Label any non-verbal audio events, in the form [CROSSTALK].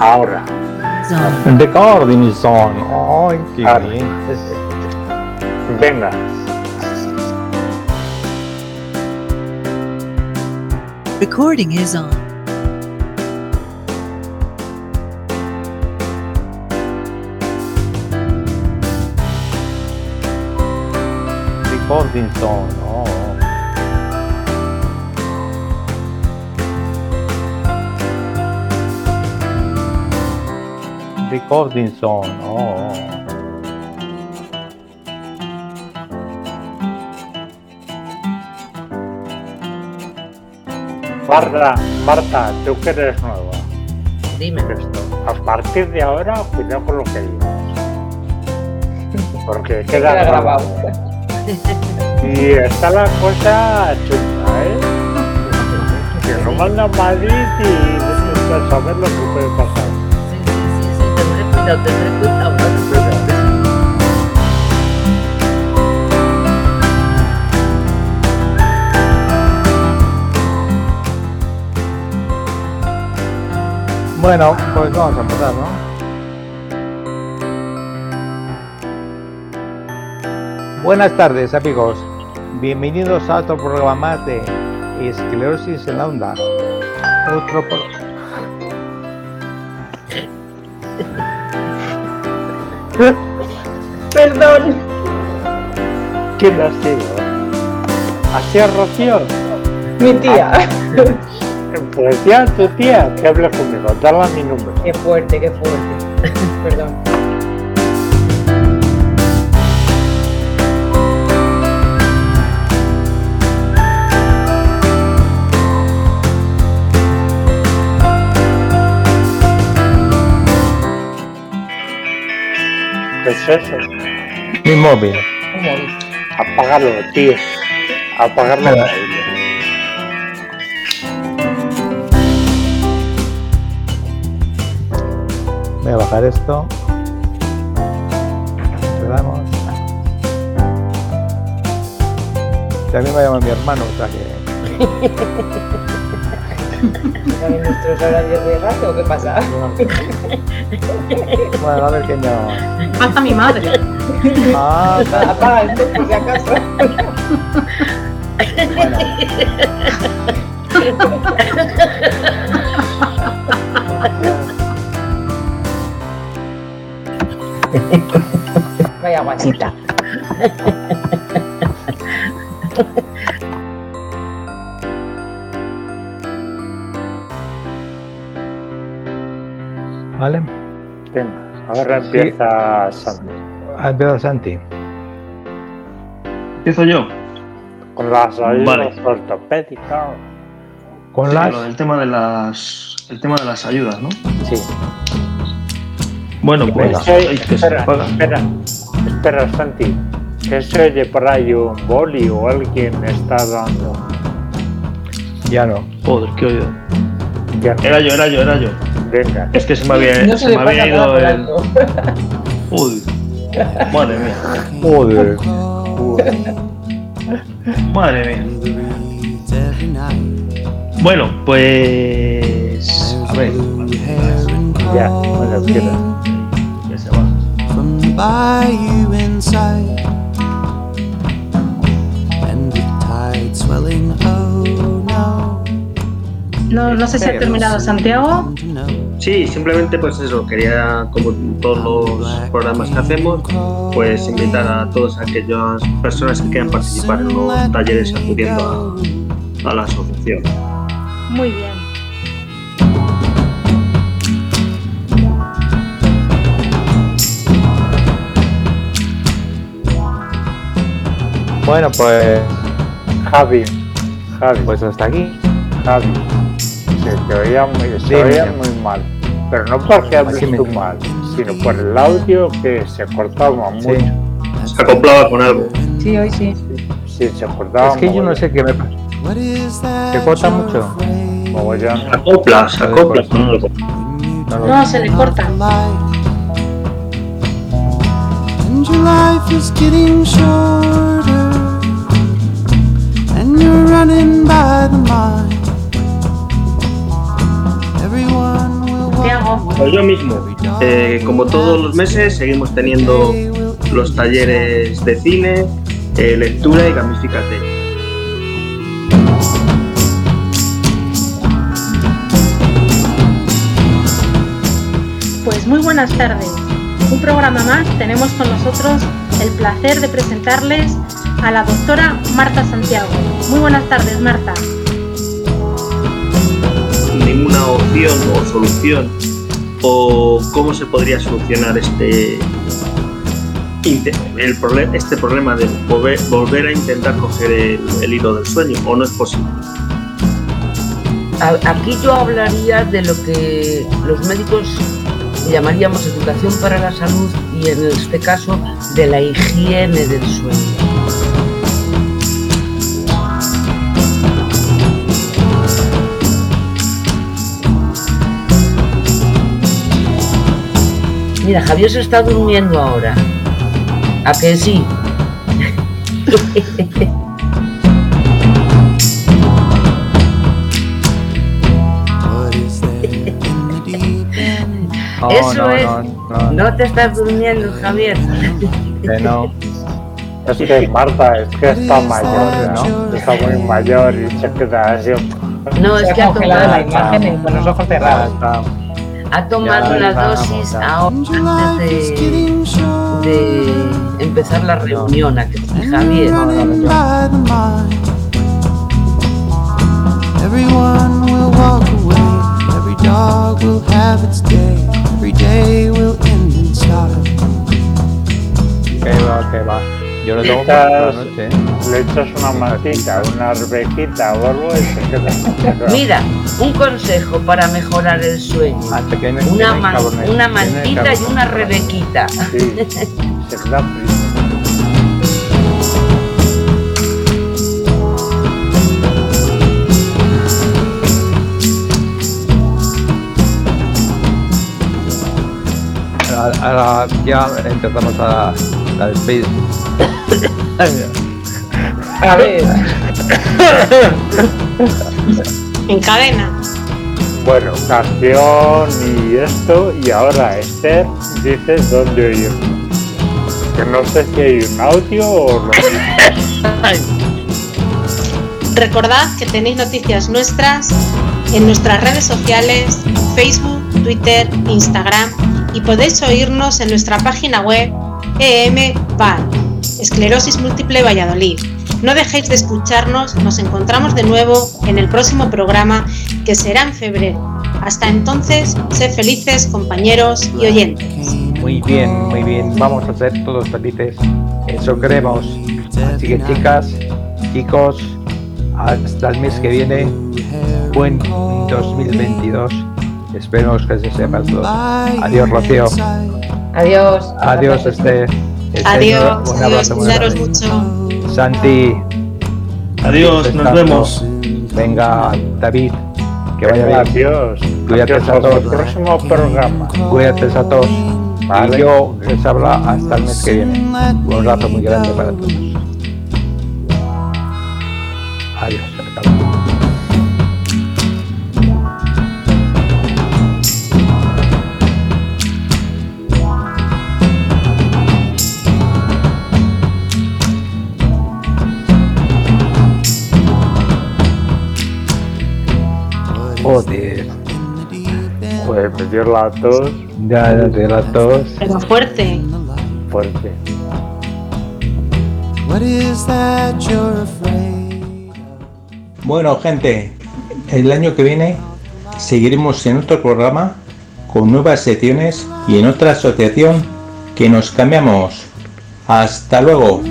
Ahora. Zone. Recording Zone. Ay, qué Ah. bien. Venga. Recording is on. Recording Zone. Oh. Recording Zone. Oh. Marta, Marta, tú que eres nueva. Dime. Esto. A partir de ahora, cuidado con lo que digas. Porque [LAUGHS] queda Queda grabado. grabado. Y está la cosa chunga, ¿eh? [LAUGHS] Que lo manda a Madrid y a saber lo que puede pasar. Bueno, pues vamos a empezar, ¿no? Buenas tardes, amigos. Bienvenidos a otro programa de Esclerosis en la Onda. Otro pro- Perdón. ¿Quién ha sido? ¿Ha sido Rocío? Mi tía. Pues ya tu tía, que hable conmigo, dale mi número. Qué fuerte, qué fuerte. [LAUGHS] Perdón. ¿Qué es eso? Mi móvil. Un móvil. Apágalo, tío. Apagarlo. Nada. Voy a bajar esto. Empezamos. También me llama mi hermano, o sea que. [LAUGHS] ¿Saben nuestros horarios de radio o qué pasa? [LAUGHS] Bueno, a ver quién llama. Hasta mi madre. Ah, Apaga esto por si acaso. bueno. Vaya guasita. Ahora empieza Sandy. Ha empezado Santi. Empiezo yo. Con las ayudas Vale. ortopédicas. Con Sí, las. lo del tema de las el tema de las ayudas, ¿no? Sí. Bueno, pues ay, que espera, espera, espera, Santi. Que se oye por ahí un boli o alguien está dando. Ya no. Joder, qué oído. Ya, Era yo, era yo, era yo. venga. Es que se me había, No se se me había ido el. [LAUGHS] Uy. Madre mía. Joder. Madre mía. Bueno, pues. A ver. Ya, bueno, queda. Ya se va. from the bayou inside and the tide swelling no No, no sé si ha terminado Santiago. Sí, simplemente pues eso, quería, como todos los programas que hacemos, pues invitar a todas aquellas personas que quieran participar en los talleres acudiendo a, a la asociación. Muy bien. Bueno, pues. Javi, Javi, Pues hasta aquí. Javi. Se te oía muy, se oía muy mal. Pero no porque hables me- tú mal, sino por el audio que se cortaba mucho. Sí. Se acoplaba con algo. Sí, hoy sí. Sí, se cortaba Es que yo no sé qué me pasa. what is that ¿Te corta mucho? Mogollón. Se acopla, se acopla con algo. No lo No, se le corta. the light and your life is getting shorter Pues yo mismo. Eh, como todos los meses, seguimos teniendo los talleres de cine, eh, lectura y gamifícate. Pues muy buenas tardes. Un programa más tenemos con nosotros el placer de presentarles a la doctora Marta Santiago. Muy buenas tardes, Marta. Ninguna opción o solución o cómo se podría solucionar este el proble- este problema de volver, a intentar coger el, hilo del sueño o no es posible. Aquí yo hablaría de lo que los médicos llamaríamos educación para la salud y en este caso de la higiene del sueño. Mira, Javier se está durmiendo ahora. ¿A que sí? [LAUGHS] Eso no, es. no, no, No te estás durmiendo, Javier. que no. [LAUGHS] Es que Marta es que está mayor, ¿no? Está muy mayor y se queda así. No, es Se que ha congelado la tomado, imagen con los ojos cerrados. está. Ha tomado Ya la vamos, dosis ahora antes de, empezar la reunión. ¿A que sí, Javier? Everyone will walk away. Every dog will have its day. Every day will end in style. Que va, que va. Yo lo tengo por la noche. ¿eh? Le echas una mantita, una arbequita o algo y se queda. Mira, un consejo para mejorar el sueño. Hasta que no Una, man- una mantita y una rebequita. Sí, se ahora ya empezamos a, a despedir. A ver, En cadena. Bueno, canción y esto, y ahora Esther dices dónde oír. Que no sé si hay un audio o no. Recordad que tenéis noticias nuestras en nuestras redes sociales, Facebook, Twitter, Instagram y podéis oírnos en nuestra página web EMVAL, Esclerosis Múltiple Valladolid. No dejéis de escucharnos, nos encontramos de nuevo en el próximo programa que será en febrero. Hasta entonces, sed felices compañeros y oyentes. Muy bien, muy bien. Vamos a ser todos felices. Eso queremos. Así que chicas, chicos, hasta el mes que viene. Buen 2022. Esperemos que se sepa todo. Adiós, Rocío. adiós. Adiós, este. Adiós, Un adiós, abrazo grande. mucho. Santi. Adiós, nos vemos. Venga, David. Que vaya bien. Adiós. Cuídate Adiós a hasta el todos. próximo programa. Cuídate a todos. Vale. Y yo les habla hasta el mes que viene. Un abrazo muy grande para todos. Joder. Pues me dio la tos Ya de las dos. Pero fuerte. fuerte. What is that you're afraid Bueno, gente, el año que viene seguiremos en otro programa con nuevas secciones y en otra asociación que nos cambiamos. Hasta luego.